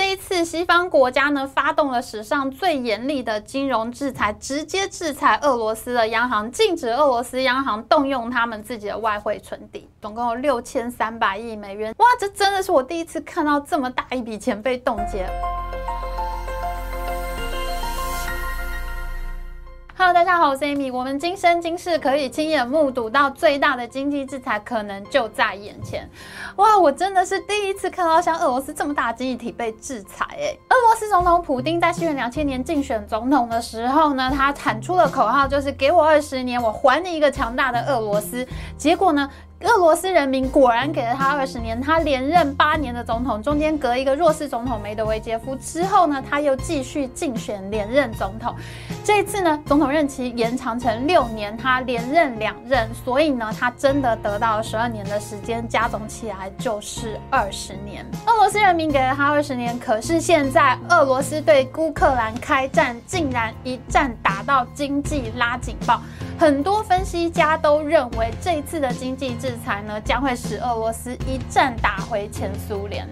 这一次西方国家呢发动了史上最严厉的金融制裁，直接制裁俄罗斯的央行，禁止俄罗斯央行动用他们自己的外汇存底，总共有六千三百亿美元。哇，这真的是我第一次看到这么大一笔钱被冻结。Hello，大家好，我是 Amy。我们今生今世可以亲眼目睹到最大的经济制裁，可能就在眼前。哇，我真的是第一次看到像俄罗斯这么大的经济体被制裁。哎，俄罗斯总统普丁在西元两千年竞选总统的时候呢，他喊出了口号，就是给我二十年，我还你一个强大的俄罗斯。结果呢？俄罗斯人民果然给了他二十年，他连任八年的总统，中间隔一个弱势总统梅德韦杰夫之后呢，他又继续竞选连任总统。这一次呢，总统任期延长成六年，他连任两任，所以呢，他真的得到了十二年的时间，加总起来就是二十年。俄罗斯人民给了他二十年，可是现在俄罗斯对乌克兰开战，竟然一战打到经济拉警报。很多分析家都认为，这次的经济制裁呢，将会使俄罗斯一战打回前苏联。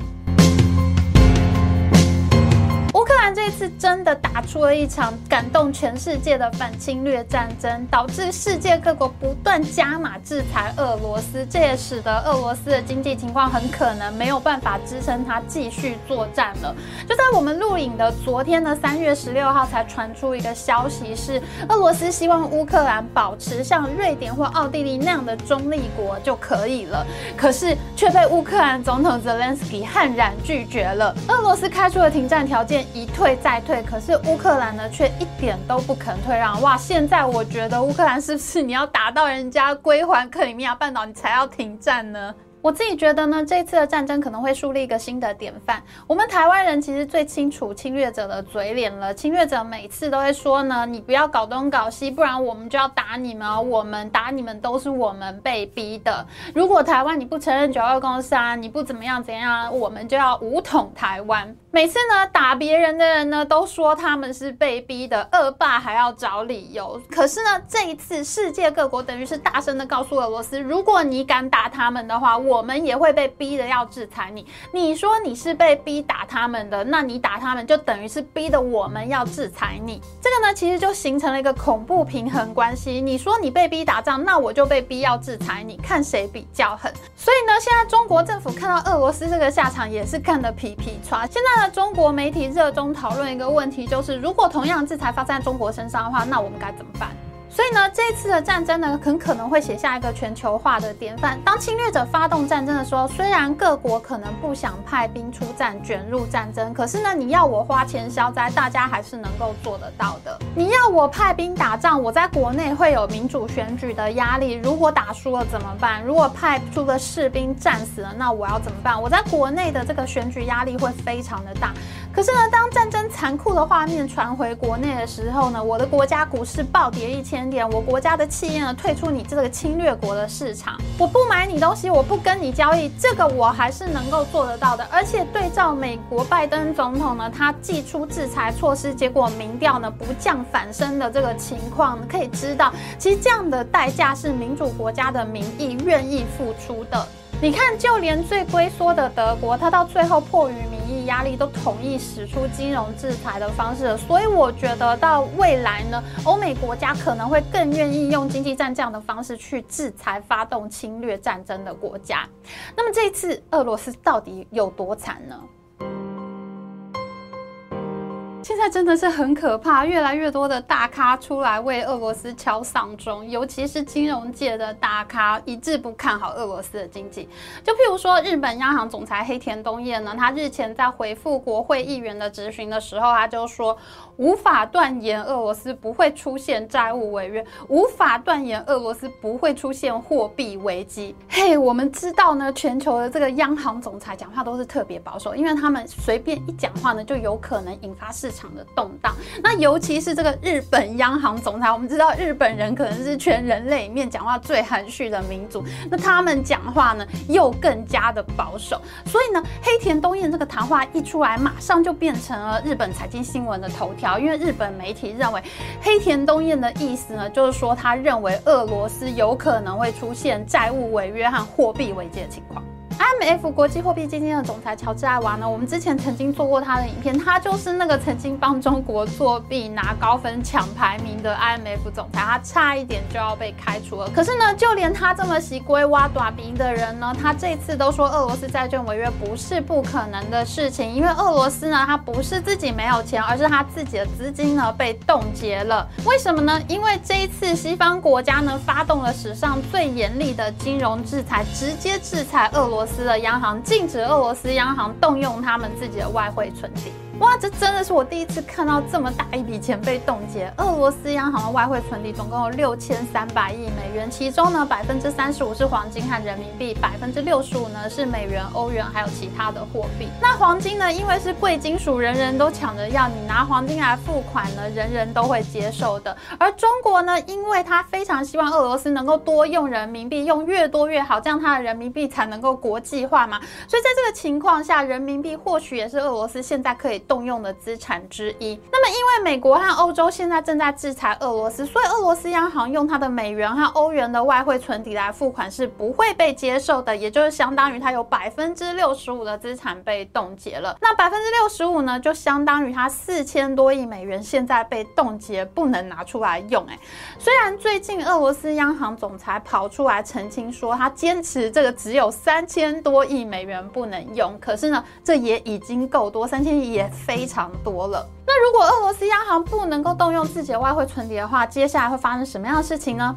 乌克兰这次真的打出了一场感动全世界的反侵略战争，导致世界各国不断加码制裁俄罗斯，这也使得俄罗斯的经济情况很可能没有办法支撑它继续作战了。就在我们录影的昨天的三月十六号，才传出一个消息，是俄罗斯希望乌克兰保持像瑞典或奥地利那样的中立国就可以了，可是却被乌克兰总统泽连斯基悍然拒绝了。俄罗斯开出的停战条件。一退再退，可是乌克兰呢，却一点都不肯退让。哇，现在我觉得乌克兰是不是你要打到人家归还克里米亚半岛，你才要停战呢？我自己觉得呢，这次的战争可能会树立一个新的典范。我们台湾人其实最清楚侵略者的嘴脸了。侵略者每次都会说呢，你不要搞东搞西，不然我们就要打你们。我们打你们都是我们被逼的。如果台湾你不承认九二共识啊，你不怎么样怎样，我们就要武统台湾。每次呢，打别人的人呢，都说他们是被逼的，恶霸还要找理由。可是呢，这一次世界各国等于是大声的告诉俄罗斯，如果你敢打他们的话，我们也会被逼的要制裁你。你说你是被逼打他们的，那你打他们就等于是逼的我们要制裁你。这个呢，其实就形成了一个恐怖平衡关系。你说你被逼打仗，那我就被逼要制裁你，看谁比较狠。所以呢，现在中国政府看到俄罗斯这个下场，也是看得皮皮剉。现在呢，中国媒体热衷讨论一个问题，就是如果同样制裁发生在中国身上的话，那我们该怎么办？所以呢，这次的战争呢，很可能会写下一个全球化的典范。当侵略者发动战争的时候，虽然各国可能不想派兵出战，卷入战争，可是呢，你要我花钱消灾，大家还是能够做得到的。你要我派兵打仗，我在国内会有民主选举的压力。如果打输了怎么办？如果派出的士兵战死了，那我要怎么办？我在国内的这个选举压力会非常的大。可是呢，当战争残酷的画面传回国内的时候呢，我的国家股市暴跌一千点，我国家的企业呢退出你这个侵略国的市场，我不买你东西，我不跟你交易，这个我还是能够做得到的。而且对照美国拜登总统呢，他祭出制裁措施，结果民调呢不降反升的这个情况，可以知道，其实这样的代价是民主国家的民意愿意付出的。你看，就连最龟缩的德国，他到最后迫于民压力，都同意使出金融制裁的方式。所以我觉得到未来呢，欧美国家可能会更愿意用经济战这样的方式去制裁发动侵略战争的国家。那么这次俄罗斯到底有多惨呢？现在真的是很可怕，越来越多的大咖出来为俄罗斯敲丧钟，尤其是金融界的大咖一致不看好俄罗斯的经济。就譬如说，日本央行总裁黑田东彦呢，他日前在回复国会议员的质询的时候，他就说无法断言俄罗斯不会出现债务违约，无法断言俄罗斯不会出现货币危机。嘿，我们知道呢，全球的这个央行总裁讲话都是特别保守，因为他们随便一讲话呢，就有可能引发事市。场的动荡，那尤其是这个日本央行总裁，我们知道日本人可能是全人类里面讲话最含蓄的民族，那他们讲话呢又更加的保守，所以呢，黑田东彦这个谈话一出来，马上就变成了日本财经新闻的头条，因为日本媒体认为黑田东彦的意思呢，就是说他认为俄罗斯有可能会出现债务违约和货币危机的情况。IMF 国际货币基金的总裁乔治艾娃呢，我们之前曾经做过他的影片，他就是那个曾经帮中国作弊拿高分抢排名的 IMF 总裁，他差一点就要被开除了。可是呢，就连他这么喜归挖短鼻的人呢，他这次都说俄罗斯债券违约不是不可能的事情，因为俄罗斯呢，他不是自己没有钱，而是他自己的资金呢被冻结了。为什么呢？因为这一次西方国家呢发动了史上最严厉的金融制裁，直接制裁俄罗斯的央行，禁止俄罗斯央行动用他们自己的外汇存底。哇，这真的是我第一次看到这么大一笔钱被冻结。俄罗斯央行的外汇存底总共有六千三百亿美元，其中呢百分之三十五是黄金和人民币，百分之六十五呢是美元、欧元还有其他的货币。那黄金呢，因为是贵金属，人人都抢着要，你拿黄金来付款呢，人人都会接受的。而中国呢，因为他非常希望俄罗斯能够多用人民币，用越多越好，这样他的人民币才能够国际化嘛。所以在这个情况下，人民币或许也是俄罗斯现在可以动用的资产之一。那么，因为美国和欧洲现在正在制裁俄罗斯，所以俄罗斯央行用它的美元和欧元的外汇存底来付款是不会被接受的，也就是相当于它有百分之六十五的资产被冻结了。那百分之六十五呢，就相当于它四千多亿美元现在被冻结，不能拿出来用。哎，虽然最近俄罗斯央行总裁跑出来澄清说，他坚持这个只有三千多亿美元不能用，可是呢，这也已经够多，三千亿也非常。多了。那如果俄罗斯央行不能够动用自己的外汇存底的话，接下来会发生什么样的事情呢？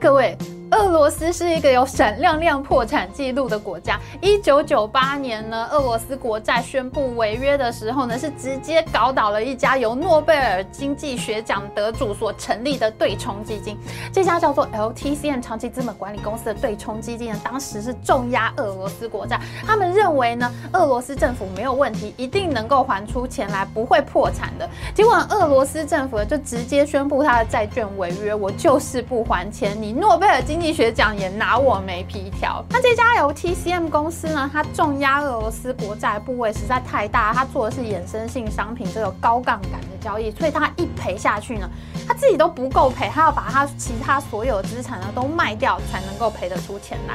各位。俄罗斯是一个有闪亮亮破产记录的国家。一九九八年呢，俄罗斯国债宣布违约的时候呢，是直接搞倒了一家由诺贝尔经济学奖得主所成立的对冲基金。这家叫做 LTCM 长期资本管理公司的对冲基金呢，当时是重压俄罗斯国债。他们认为呢，俄罗斯政府没有问题，一定能够还出钱来，不会破产的。结果俄罗斯政府就直接宣布他的债券违约，我就是不还钱，你诺贝尔经经济学奖也拿我没皮条。那这家由 T C M 公司呢，它重压俄罗斯国债部位实在太大，它做的是衍生性商品这个高杠杆的交易，所以它一赔下去呢，它自己都不够赔，它要把它其他所有资产呢都卖掉才能够赔得出钱来。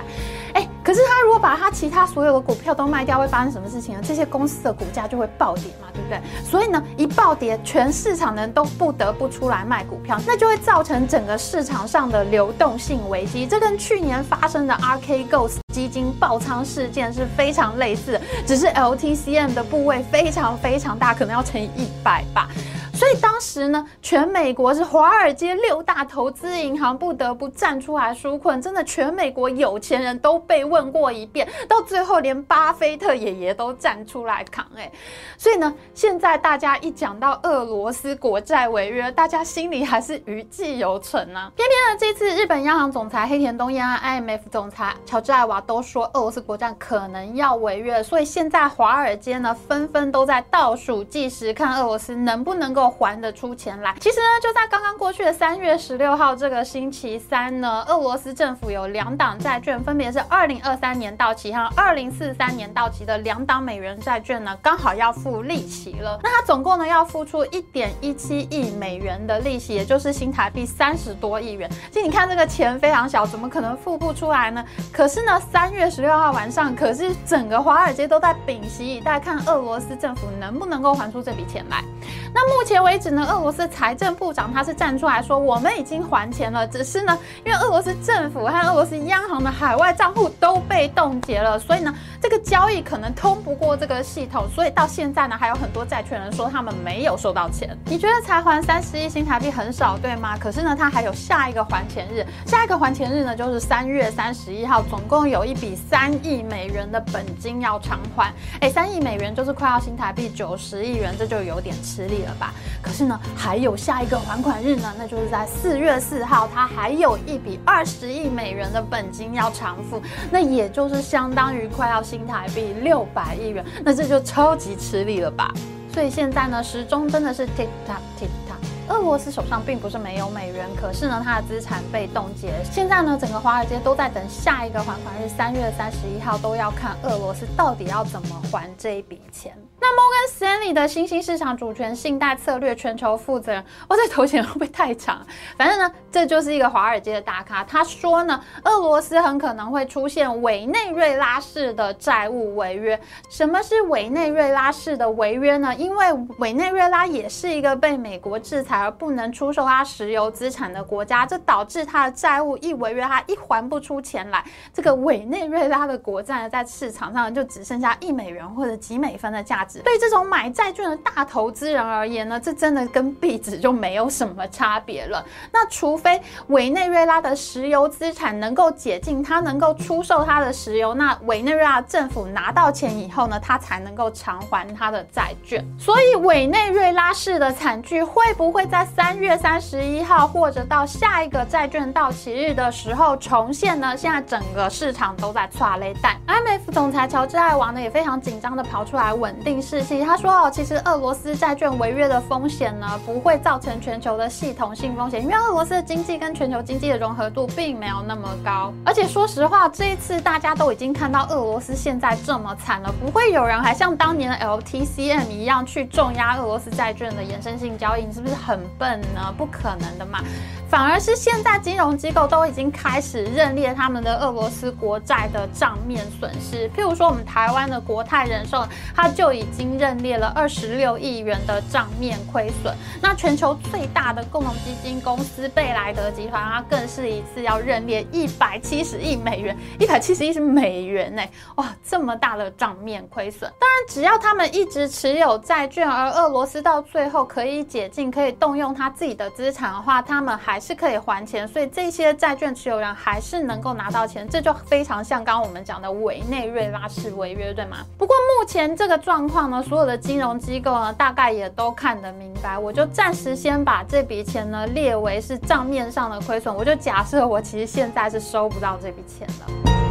哎，可是他如果把他其他所有的股票都卖掉，会发生什么事情呢？这些公司的股价就会暴跌嘛，对不对？所以呢，一暴跌，全市场的人都不得不出来卖股票，那就会造成整个市场上的流动性危机。这跟去年发生的 RK g o s 基金爆仓事件是非常类似的，只是 LTCM 的部位非常非常大，可能要乘以一百吧。所以当时呢，全美国是华尔街六大投资银行不得不站出来纾困，真的全美国有钱人都被问过一遍，到最后连巴菲特爷爷都站出来扛哎。所以呢，现在大家一讲到俄罗斯国债违约，大家心里还是余悸犹存呢。偏偏呢，这次日本央行总裁黑田东彦和 IMF 总裁乔治艾娃都说俄罗斯国债可能要违约，所以现在华尔街呢纷纷都在倒数计时，看俄罗斯能不能够。还得出钱来。其实呢，就在刚刚过去的三月十六号这个星期三呢，俄罗斯政府有两档债券，分别是二零二三年到期和二零四三年到期的两档美元债券呢，刚好要付利息了。那它总共呢要付出一点一七亿美元的利息，也就是新台币三十多亿元。其实你看这个钱非常小，怎么可能付不出来呢？可是呢，三月十六号晚上，可是整个华尔街都在屏息以待，看俄罗斯政府能不能够还出这笔钱来。那目前。目前为止呢，俄罗斯财政部长他是站出来说，我们已经还钱了，只是呢，因为俄罗斯政府和俄罗斯央行的海外账户都被冻结了，所以呢，这个交易可能通不过这个系统，所以到现在呢，还有很多债权人说他们没有收到钱。你觉得才还三十亿新台币很少，对吗？可是呢，他还有下一个还钱日，下一个还钱日呢，就是三月三十一号，总共有一笔三亿美元的本金要偿还。哎，三亿美元就是快要新台币九十亿元，这就有点吃力了吧？可是呢，还有下一个还款日呢，那就是在四月四号，它还有一笔二十亿美元的本金要偿付，那也就是相当于快要新台币六百亿元，那这就超级吃力了吧？所以现在呢，时钟真的是 tick tock tick tock。俄罗斯手上并不是没有美元，可是呢，它的资产被冻结。现在呢，整个华尔街都在等下一个还款日，三月三十一号都要看俄罗斯到底要怎么还这一笔钱。那摩根斯坦利的新兴市场主权信贷策略全球负责人，我，这头衔会不会太长？反正呢，这就是一个华尔街的大咖。他说呢，俄罗斯很可能会出现委内瑞拉式的债务违约。什么是委内瑞拉式的违约呢？因为委内瑞拉也是一个被美国制裁而不能出售它石油资产的国家，这导致它的债务一违约，它一还不出钱来，这个委内瑞拉的国债在市场上就只剩下一美元或者几美分的价值。对这种买债券的大投资人而言呢，这真的跟壁纸就没有什么差别了。那除非委内瑞拉的石油资产能够解禁，他能够出售他的石油，那委内瑞拉政府拿到钱以后呢，他才能够偿还他的债券。所以委内瑞拉式的惨剧会不会在三月三十一号或者到下一个债券到期日的时候重现呢？现在整个市场都在剉咧等。IMF 总裁乔治艾娃呢也非常紧张的跑出来稳定。是，其实他说哦，其实俄罗斯债券违约的风险呢，不会造成全球的系统性风险，因为俄罗斯的经济跟全球经济的融合度并没有那么高。而且说实话，这一次大家都已经看到俄罗斯现在这么惨了，不会有人还像当年的 LTCM 一样去重压俄罗斯债券的衍生性交易，你是不是很笨呢？不可能的嘛。反而是现在金融机构都已经开始认列他们的俄罗斯国债的账面损失，譬如说我们台湾的国泰人寿，它就已经。经认列了二十六亿元的账面亏损，那全球最大的共同基金公司贝莱德集团，它更是一次要认列一百七十亿美元，一百七十亿是美元呢，哇，这么大的账面亏损。当然，只要他们一直持有债券，而俄罗斯到最后可以解禁，可以动用他自己的资产的话，他们还是可以还钱，所以这些债券持有人还是能够拿到钱，这就非常像刚刚我们讲的委内瑞拉式违约，对吗？不过目前这个状况。况呢所有的金融机构呢，大概也都看得明白。我就暂时先把这笔钱呢列为是账面上的亏损。我就假设我其实现在是收不到这笔钱了。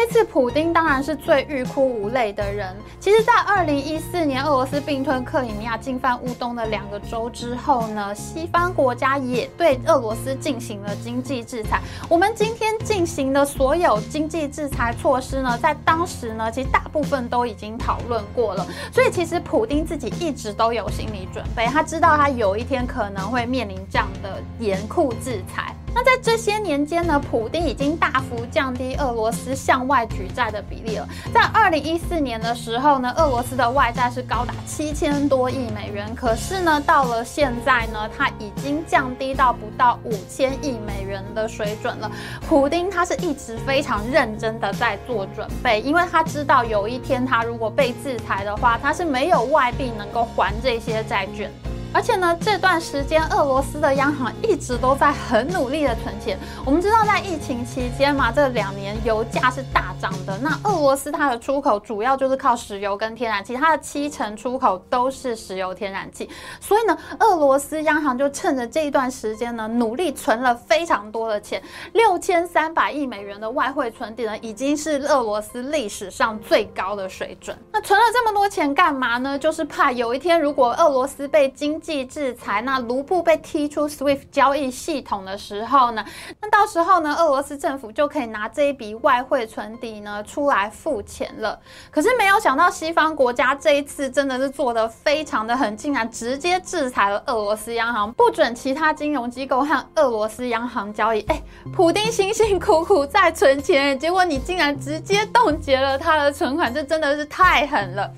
这次普丁当然是最欲哭无泪的人。其实，在二零一四年俄罗斯并吞克里米亚、进犯乌东的两个州之后呢，西方国家也对俄罗斯进行了经济制裁。我们今天进行的所有经济制裁措施呢，在当时呢，其实大部分都已经讨论过了。所以，其实普丁自己一直都有心理准备，他知道他有一天可能会面临这样的严酷制裁。那在这些年间呢，普丁已经大幅降低俄罗斯向外举债的比例了。在二零一四年的时候呢，俄罗斯的外债是高达七千多亿美元，可是呢，到了现在呢，它已经降低到不到五千亿美元的水准了。普丁他是一直非常认真的在做准备，因为他知道有一天他如果被制裁的话，他是没有外币能够还这些债券。而且呢，这段时间俄罗斯的央行一直都在很努力的存钱。我们知道，在疫情期间嘛，这两年油价是大涨的。那俄罗斯它的出口主要就是靠石油跟天然气，它的七成出口都是石油天然气。所以呢，俄罗斯央行就趁着这一段时间呢，努力存了非常多的钱，六千三百亿美元的外汇存底呢，已经是俄罗斯历史上最高的水准。那存了这么多钱干嘛呢？就是怕有一天如果俄罗斯被经经济制裁，那卢布被踢出 SWIFT 交易系统的时候呢，那到时候呢，俄罗斯政府就可以拿这一笔外汇存底呢出来付钱了。可是没有想到，西方国家这一次真的是做的非常的狠，竟然直接制裁了俄罗斯央行，不准其他金融机构和俄罗斯央行交易。哎，普丁辛辛苦苦在存钱，结果你竟然直接冻结了他的存款，这真的是太狠了。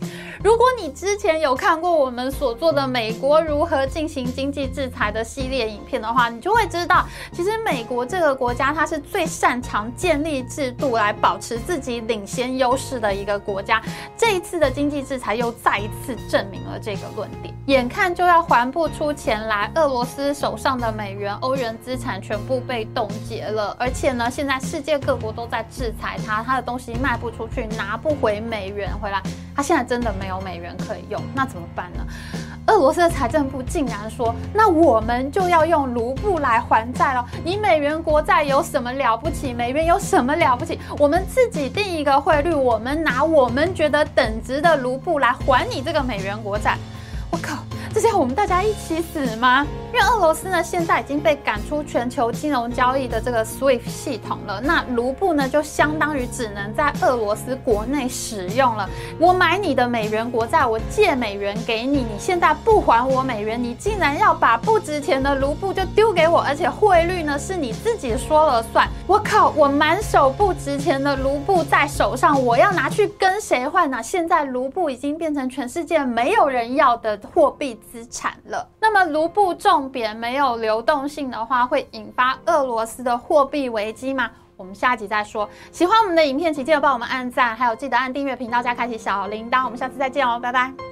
如果你之前有看过我们所做的美国如何进行经济制裁的系列影片的话，你就会知道，其实美国这个国家它是最擅长建立制度来保持自己领先优势的一个国家。这一次的经济制裁又再一次证明了这个论点。眼看就要还不出钱来，俄罗斯手上的美元、欧元资产全部被冻结了，而且呢，现在世界各国都在制裁它，它的东西卖不出去，拿不回美元回来，它现在真的没有。有美元可以用，那怎么办呢？俄罗斯的财政部竟然说：“那我们就要用卢布来还债了。你美元国债有什么了不起？美元有什么了不起？我们自己定一个汇率，我们拿我们觉得等值的卢布来还你这个美元国债。”我靠！这是要我们大家一起死吗？因为俄罗斯呢，现在已经被赶出全球金融交易的这个 SWIFT 系统了，那卢布呢，就相当于只能在俄罗斯国内使用了。我买你的美元国债，我借美元给你，你现在不还我美元，你竟然要把不值钱的卢布就丢给我，而且汇率呢是你自己说了算。我靠，我满手不值钱的卢布在手上，我要拿去跟谁换呢？现在卢布已经变成全世界没有人要的货币资产了。那么卢布重。贬没有流动性的话，会引发俄罗斯的货币危机吗？我们下集再说。喜欢我们的影片，请记得帮我们按赞，还有记得按订阅频道加开启小铃铛。我们下次再见哦，拜拜。